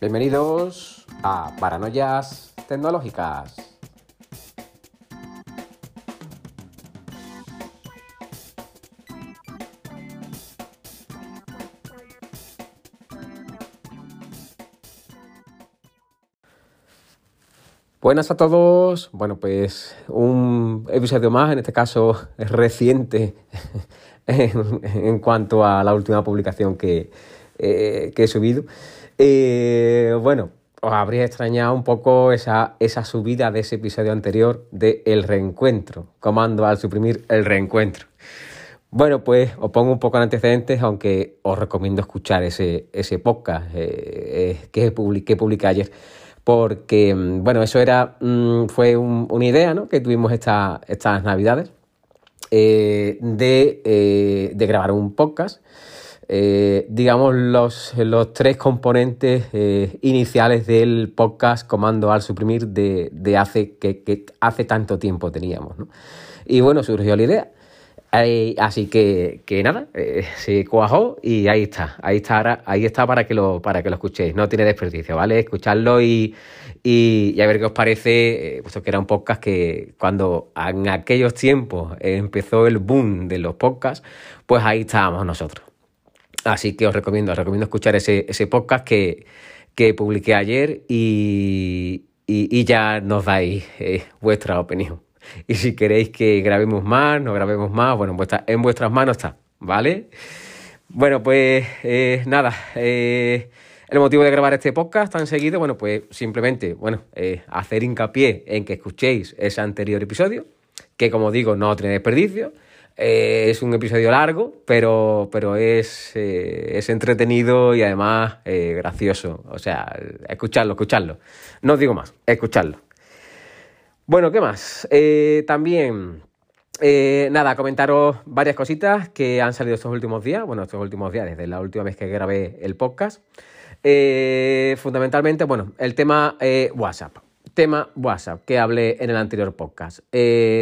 Bienvenidos a Paranoias Tecnológicas. Buenas a todos. Bueno, pues un episodio más, en este caso reciente en, cuanto a la última publicación que, eh, he subido. Eh, bueno, os habría extrañado un poco esa, esa subida de ese episodio anterior de El Reencuentro, comando al suprimir el reencuentro. Bueno, pues os pongo un poco en antecedentes, aunque os recomiendo escuchar ese, ese podcast eh, que, publiqué, que publiqué ayer porque, mm, bueno, eso era, mm, fue una idea ¿no? que tuvimos esta, estas navidades de, de, grabar un podcast. Eh, digamos, los, los, tres componentes iniciales del podcast Comando al Suprimir de, de hace, que, que, hace tanto tiempo teníamos. Y bueno, surgió la idea así que, que nada, eh, se cuajó y ahí está, ahí está, ahí está para que lo, para que lo escuchéis. No tiene desperdicio, ¿vale? Escuchadlo y, y, a ver qué os parece, eh, puesto que era un podcast que cuando en aquellos tiempos empezó el boom de los podcasts, pues ahí estábamos nosotros. Así que os recomiendo, os recomiendo escuchar ese, ese podcast que, que publiqué ayer y, y, ya nos dais eh, vuestra opinión. Y si queréis que grabemos más, no grabemos más, bueno, en, vuestras manos está, ¿vale? Bueno, pues eh, nada, eh, el motivo de grabar este podcast tan seguido, bueno, pues simplemente, bueno, hacer hincapié en que escuchéis ese anterior episodio, que como digo, no tiene desperdicio. Es un episodio largo, pero, pero es, es entretenido y además gracioso. O sea, escucharlo, escucharlo. No digo más, escucharlo. Bueno, ¿qué más? Eh, también, eh, nada, comentaros varias cositas que han salido estos últimos días, bueno, estos últimos días, desde la última vez que grabé el podcast. Eh, fundamentalmente, bueno, el tema WhatsApp. Tema WhatsApp, que hablé en el anterior podcast.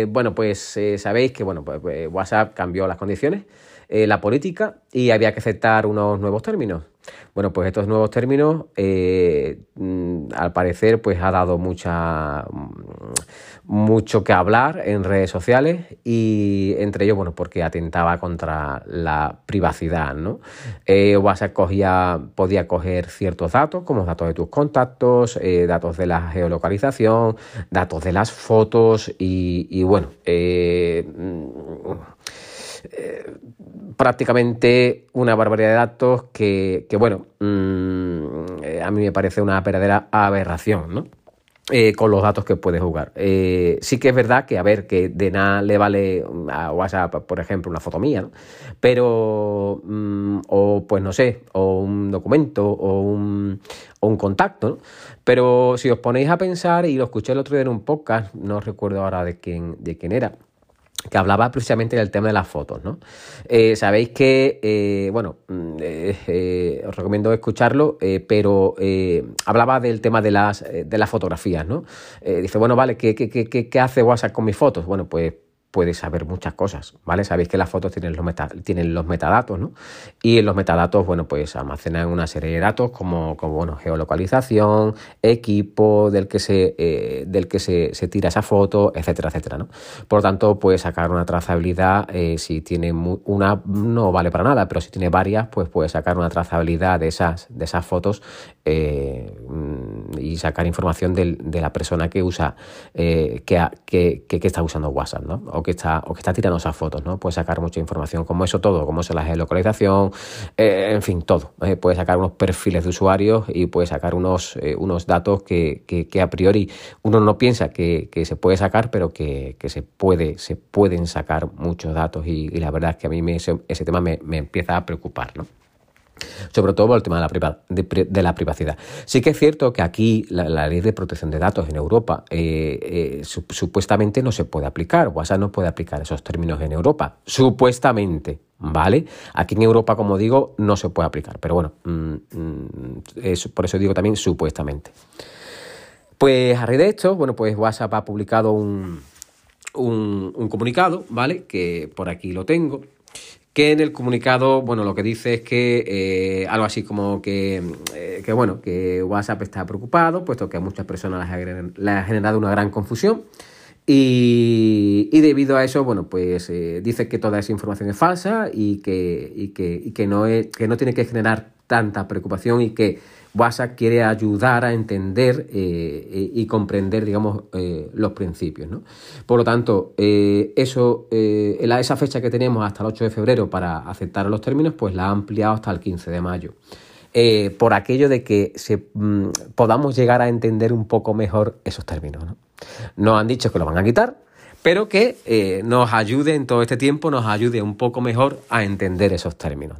bueno, pues sabéis que bueno, pues, pues, WhatsApp cambió las condiciones, la política, y había que aceptar unos nuevos términos. Bueno, pues estos nuevos términos, eh, mm, al parecer, pues ha dado mucha, mm, mucho que hablar en redes sociales y entre ellos, bueno, porque atentaba contra la privacidad, ¿no? Eh, WhatsApp cogía, podía coger ciertos datos, como datos de tus contactos, eh, datos de la geolocalización, datos de las fotos y, y bueno, mm, eh, prácticamente una barbaridad de datos que, bueno, mm, eh, a mí me parece una verdadera aberración, ¿no? Eh, con los datos que puede jugar. sí que es verdad que, a ver, que de nada le vale a WhatsApp, por ejemplo, una foto mía, ¿no? Pero, mm, o pues no sé, o un documento, o un, o un contacto, ¿no? Pero si os ponéis a pensar, y lo escuché el otro día en un podcast, no recuerdo ahora de quién, de quién era, que hablaba precisamente del tema de las fotos, ¿no? Eh, sabéis que, eh, bueno, mm, eh, os recomiendo escucharlo, pero hablaba del tema de las, de las fotografías, ¿no? dice, bueno, vale, ¿qué, qué, qué, ¿qué hace WhatsApp con mis fotos? Bueno, pues puedes saber muchas cosas, ¿vale? Sabéis que las fotos tienen los, tienen los metadatos, ¿no? Y en los metadatos, bueno, pues almacenan una serie de datos como, como bueno, geolocalización, equipo del que se, eh, del que se, tira esa foto, etcétera, etcétera, ¿no? Por lo tanto, puedes sacar una trazabilidad, eh, si tiene una, no vale para nada, pero si tiene varias, pues puedes sacar una trazabilidad de esas, de esas fotos eh, y sacar información de la persona que usa, que, que, que, está usando WhatsApp, ¿no? Que está, o que está tirando esas fotos, ¿no? Puede sacar mucha información, como eso todo, como eso la geolocalización, eh, en fin, todo. ¿eh? puede sacar unos perfiles de usuarios y puede sacar unos, eh, unos datos que, que, a priori uno no piensa que, que se puede sacar, pero que, se, puede, se pueden sacar muchos datos y, la verdad es que a mí me, ese, ese, tema me, me empieza a preocupar, ¿no? Sobre todo por el tema de la, privacidad. Sí que es cierto que aquí la, ley de protección de datos en Europa eh, eh, supuestamente no se puede aplicar, WhatsApp no puede aplicar esos términos en Europa, supuestamente, ¿vale? Aquí en Europa, como digo, no se puede aplicar, pero bueno, mm, mm, por eso digo también supuestamente. Pues a raíz de esto, bueno, pues WhatsApp ha publicado un, un comunicado, ¿vale? Que por aquí lo tengo que en el comunicado, bueno, lo que dice es que eh, algo así como que, eh, que, bueno, que WhatsApp está preocupado, puesto que a muchas personas les ha, generado una gran confusión. Y, debido a eso, bueno, pues eh, dice que toda esa información es falsa y que, y que, y que, no, es, que no tiene que generar tanta preocupación y que WhatsApp quiere ayudar a entender eh, y comprender, digamos, eh, los principios. ¿no? Por lo tanto, eh, eso, esa fecha que tenemos hasta el 8 de febrero para aceptar los términos, pues la ha ampliado hasta el 15 de mayo. por aquello de que se, mm, podamos llegar a entender un poco mejor esos términos. ¿no? Nos han dicho que lo van a quitar, pero que eh, nos ayude en todo este tiempo, nos ayude un poco mejor a entender esos términos.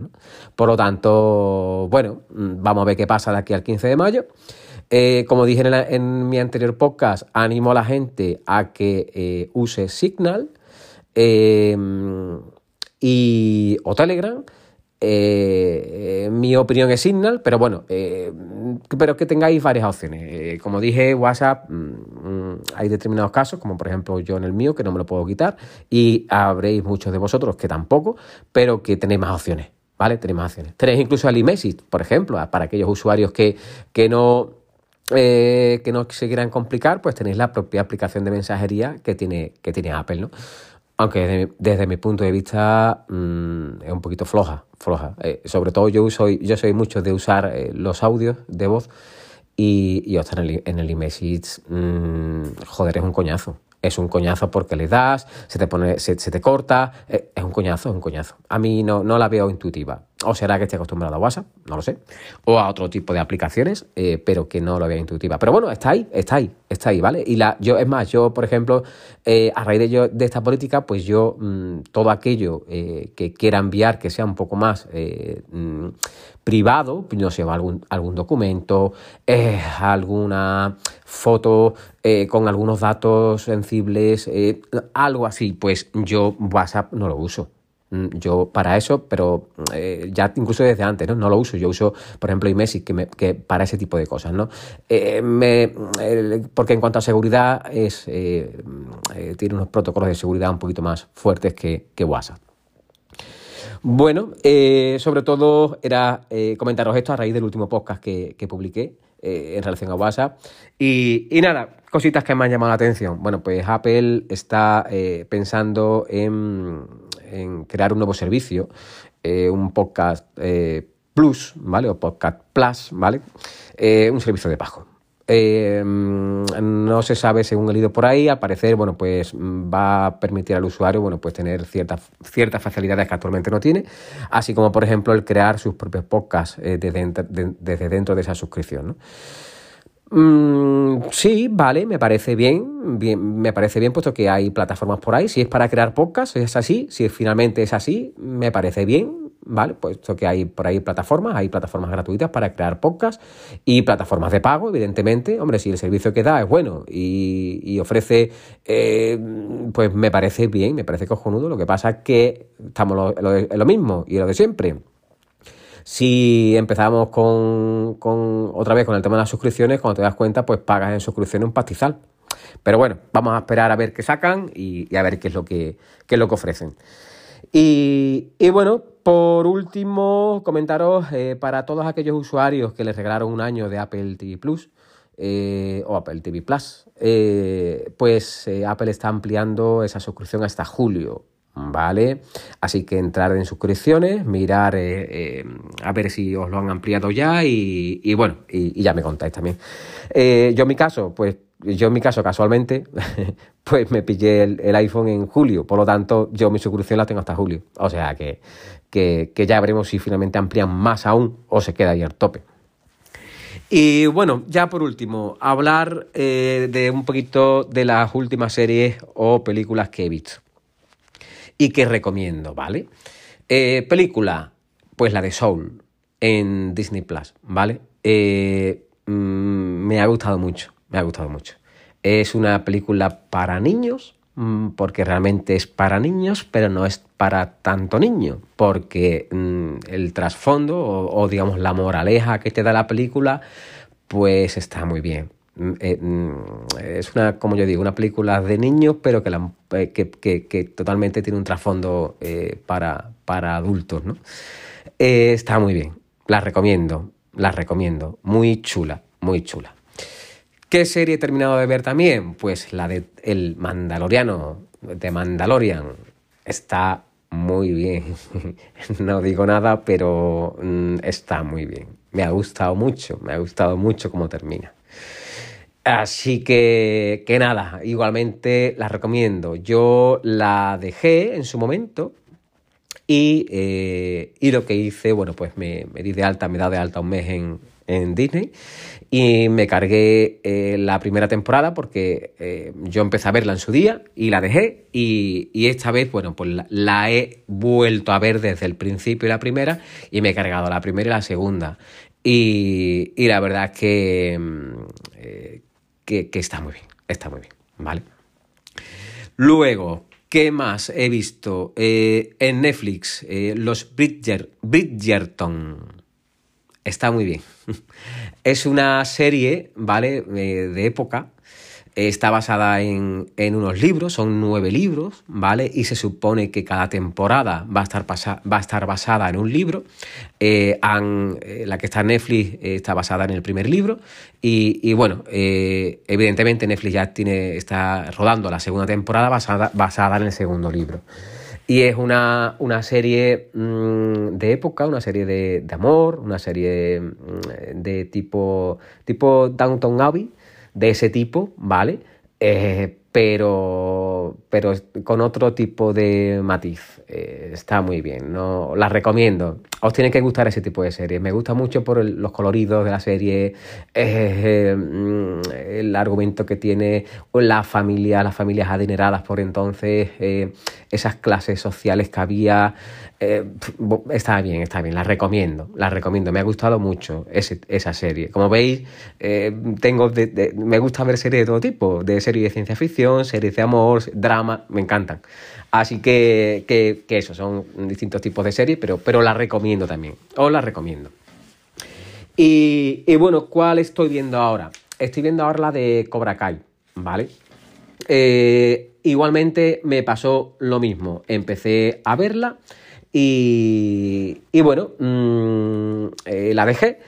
Por lo tanto, bueno, mm, vamos a ver qué pasa de aquí al 15 de mayo. Eh, como dije en, mi anterior podcast, animo a la gente a que eh, use Signal y, o Telegram mi opinión es Signal, pero bueno, pero que tengáis varias opciones. Eh, como dije, WhatsApp, mm, mm, hay determinados casos, como por ejemplo yo en el mío, que no me lo puedo quitar, y habréis muchos de vosotros que tampoco, pero que tenéis más opciones, ¿vale? Tenéis más opciones. Tenéis incluso el iMessage, por ejemplo, para aquellos usuarios que, que no... que no se quieran complicar, pues tenéis la propia aplicación de mensajería que tiene, que tiene Apple, ¿no? Aunque desde, mi punto de vista mm, es un poquito floja, floja. Eh, sobre todo yo uso, yo soy mucho de usar eh, los audios de voz y, y en el, en el iMessage, mm, joder, es un coñazo es un coñazo porque le das, se te pone, se, te corta, eh, es un coñazo, es un coñazo. A mí no, no la veo intuitiva. O será que esté acostumbrado a WhatsApp, no lo sé. O a otro tipo de aplicaciones, eh, pero que no lo veo intuitiva. Pero bueno, está ahí, está ahí, está ahí, ¿vale? Y la, yo, es más, yo, por ejemplo, eh, a raíz de, esta política, pues yo mm, todo aquello que quiera enviar que sea un poco más mm, privado, no sé, algún, algún documento, alguna foto eh, con algunos datos sensibles, eh, algo así, pues yo WhatsApp no lo uso. Mm, yo para eso, pero eh, ya incluso desde antes, ¿no? No lo uso. Yo uso, por ejemplo, iMessage que, que para ese tipo de cosas, ¿no? me, porque en cuanto a seguridad, es, tiene unos protocolos de seguridad un poquito más fuertes que, WhatsApp. Bueno, sobre todo era comentaros esto a raíz del último podcast que, que publiqué eh, en relación a WhatsApp. Y, nada, cositas que me han llamado la atención. Bueno, pues Apple está eh, pensando en, crear un nuevo servicio, eh, un podcast Plus, ¿vale? O podcast Plus, ¿vale? un servicio de pago. Eh, no se sabe, según he leído por ahí, al parecer, bueno, pues va a permitir al usuario, bueno, pues tener ciertas, ciertas facilidades que actualmente no tiene, así como, por ejemplo, el crear sus propios podcasts eh, desde, dentro de esa suscripción, mm, sí, vale, me parece bien, bien, me parece bien puesto que hay plataformas por ahí. Si es para crear podcasts, es así. Si finalmente es así, me parece bien. ¿Vale? Puesto que hay por ahí plataformas, hay plataformas gratuitas para crear podcasts y plataformas de pago, evidentemente. Hombre, si el servicio que da es bueno y, ofrece, eh, pues me parece bien, me parece cojonudo. Lo que pasa es que estamos en lo, mismo y lo de siempre. Si empezamos con, otra vez con el tema de las suscripciones, cuando te das cuenta, pues pagas en suscripción un pastizal. Pero bueno, vamos a esperar a ver qué sacan y, a ver qué es lo que, qué es lo que ofrecen. Y, y bueno, por último, comentaros eh, para todos aquellos usuarios que les regalaron un año de Apple TV Plus eh, o Apple TV Plus, eh, pues Apple está ampliando esa suscripción hasta julio. ¿Vale? Así que entrar en suscripciones, mirar a ver si os lo han ampliado ya y, bueno, y, y, ya me contáis también. yo en mi caso, pues yo en mi caso, casualmente, pues me pillé el, iPhone en julio, por lo tanto, yo mi suscripción la tengo hasta julio. O sea que, que, ya veremos si finalmente amplían más aún o se queda ahí al tope. Y bueno, ya por último, hablar eh, de un poquito de las últimas series o películas que he visto y que recomiendo, ¿vale? Eh, película, pues la de Soul en Disney Plus, ¿vale? Eh, mm, me ha gustado mucho me ha gustado mucho. Es una película para niños, mm, porque realmente es para niños, pero no es para tanto niño, porque mm, el trasfondo o, digamos la moraleja que te da la película, pues está muy bien. Mm, eh, es una, como yo digo, una película de niños, pero que, eh, que, totalmente tiene un trasfondo eh, para, para, adultos, ¿no? está muy bien, la recomiendo, la recomiendo, muy chula, muy chula. ¿Qué serie he terminado de ver también? Pues la de El Mandaloriano, de Mandalorian. Está muy bien. no digo nada, pero mm, está muy bien. Me ha gustado mucho, me ha gustado mucho cómo termina. Así que, que nada, igualmente la recomiendo. Yo la dejé en su momento y, eh, y lo que hice, bueno, pues me, me, di de alta, me dado de alta un mes en, en Disney y me cargué eh, la primera temporada porque eh, yo empecé a verla en su día y la dejé y, y esta vez, bueno, pues la, he vuelto a ver desde el principio la primera y me he cargado la primera y la segunda. Y, y la verdad es que, mm, que, está muy bien, está muy bien, ¿vale? Luego, ¿qué más he visto? Eh, en Netflix, eh, los Bridger, Bridgerton. Está muy bien. es una serie, ¿vale? Eh, de época Está basada en, unos libros, son nueve libros, ¿vale? Y se supone que cada temporada va a estar, va a estar basada en un libro. Eh, eh, la que está en Netflix está basada en el primer libro. Y, bueno, evidentemente Netflix ya tiene, está rodando la segunda temporada basada, basada en el segundo libro. Y es una, serie mm, de época, una serie de, amor, una serie mm, de tipo, tipo Downton Abbey de ese tipo, ¿vale? Eh, pero, pero con otro tipo de matiz. Eh, está muy bien, ¿no? la recomiendo. Os tiene que gustar ese tipo de series. Me gusta mucho por los coloridos de la serie, eh, mm, el argumento que tiene la familia, las familias adineradas por entonces, esas clases sociales que había. está bien, está bien, la recomiendo, la recomiendo. Me ha gustado mucho esa serie. Como veis, tengo me gusta ver series de todo tipo, de series de ciencia ficción series de amor, drama, me encantan. Así que, que, eso, son distintos tipos de series, pero, pero las recomiendo también. Os las recomiendo. Y, bueno, ¿cuál estoy viendo ahora? Estoy viendo ahora la de Cobra Kai, ¿vale? Eh, igualmente me pasó lo mismo. Empecé a verla y, y bueno, mm, eh, la dejé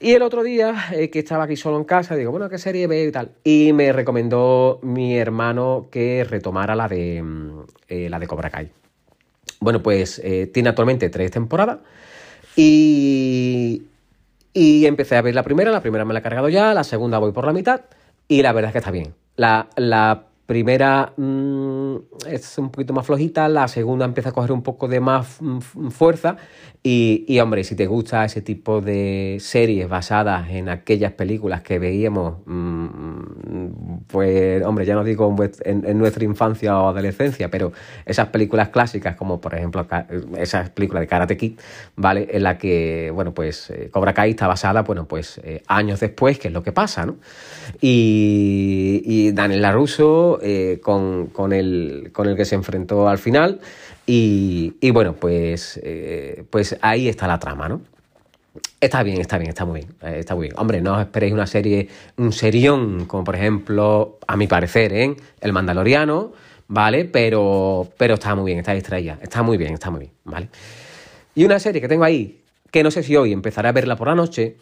y el otro día, eh, que estaba aquí solo en casa, digo, bueno, ¿qué serie veo y tal? Y me recomendó mi hermano que retomara la de, mm, eh, la de Cobra Kai. Bueno, pues tiene actualmente tres temporadas y, y empecé a ver la primera, la primera me la he cargado ya, la segunda voy por la mitad y la verdad es que está bien. La, la primera mm, es un poquito más flojita, la segunda empieza a coger un poco de más mm, fuerza y, hombre, si te gusta ese tipo de series basadas en aquellas películas que veíamos, mm, pues hombre, ya no digo en, nuestra infancia o adolescencia, pero esas películas clásicas como por ejemplo esas películas de Karate Kid, ¿vale? En la que, bueno, pues eh, Cobra Kai está basada, bueno, pues eh, años después, que es lo que pasa, ¿no? Y, y Daniel LaRusso eh, con, el, que se enfrentó al final. Y, bueno, pues, eh, pues ahí está la trama, ¿no? Está bien, está bien, está muy bien, eh, está muy bien. Hombre, no os esperéis una serie, un serión, como por ejemplo, a mi parecer, ¿eh? El Mandaloriano, ¿vale? Pero, pero está muy bien, está distraída, está muy bien, está muy bien, ¿vale? Y una serie que tengo ahí, que no sé si hoy empezaré a verla por la noche,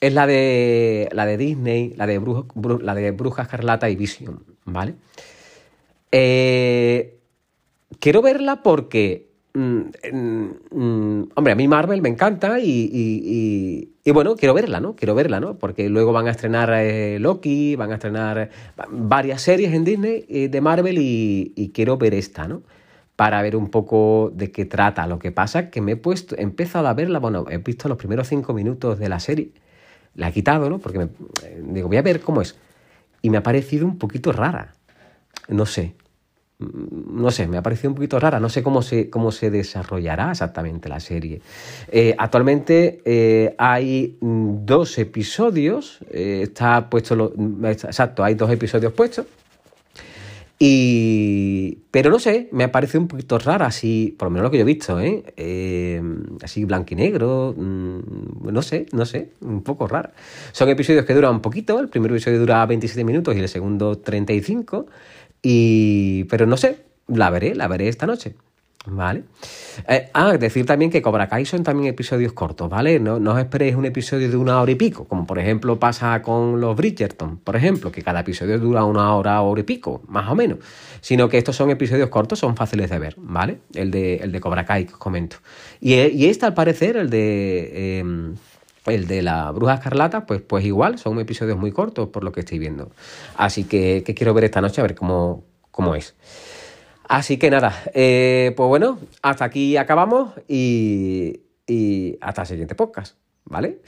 es la de, la de Disney, la de, la de Bruja Escarlata y Vision, ¿vale? Eh, quiero verla porque, mm, mm, hombre, a mí Marvel me encanta y, bueno, quiero verla, ¿no? Quiero verla, ¿no? Porque luego van a estrenar eh, Loki, van a estrenar varias series en Disney eh, de Marvel y, quiero ver esta, ¿no? Para ver un poco de qué trata. Lo que pasa que me he puesto, he empezado a verla, bueno, he visto los primeros cinco minutos de la serie la he quitado, ¿no? Porque me, eh, digo, voy a ver cómo es. Y me ha parecido un poquito rara. No sé. No sé, me ha parecido un poquito rara. No sé cómo se, cómo se desarrollará exactamente la serie. Eh, actualmente eh, hay dos episodios. está puesto. Lo, exacto, hay dos episodios puestos. Y... Pero no sé, me ha parecido un poquito rara, así, por lo menos lo que yo he visto, ¿eh? eh así blanco y negro, mm, no sé, no sé, un poco rara. Son episodios que duran un poquito, el primer episodio dura 27 minutos y el segundo 35, y... pero no sé, la veré, la veré esta noche. ¿Vale? Eh, ah, decir también que Cobra Kai son también episodios cortos, ¿vale? No, no os esperéis un episodio de una hora y pico, como por ejemplo pasa con los Bridgerton, por ejemplo, que cada episodio dura una hora, hora y pico, más o menos. Sino que estos son episodios cortos, son fáciles de ver, ¿vale? El de, el de Cobra Kai que os comento. Y, y este, al parecer, el de. Em, el de la Bruja Escarlata, pues, pues igual, son episodios muy cortos por lo que estoy viendo. Así que, que quiero ver esta noche a ver cómo, cómo es. Así que nada, eh, pues bueno, hasta aquí acabamos y, hasta el siguiente podcast, ¿vale?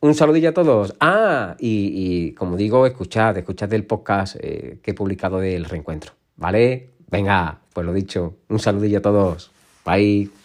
Un saludillo a todos. Ah, y, como digo, escuchad, escuchad el podcast eh, que he publicado del reencuentro, ¿vale? Venga, pues lo dicho, un saludillo a todos. Bye.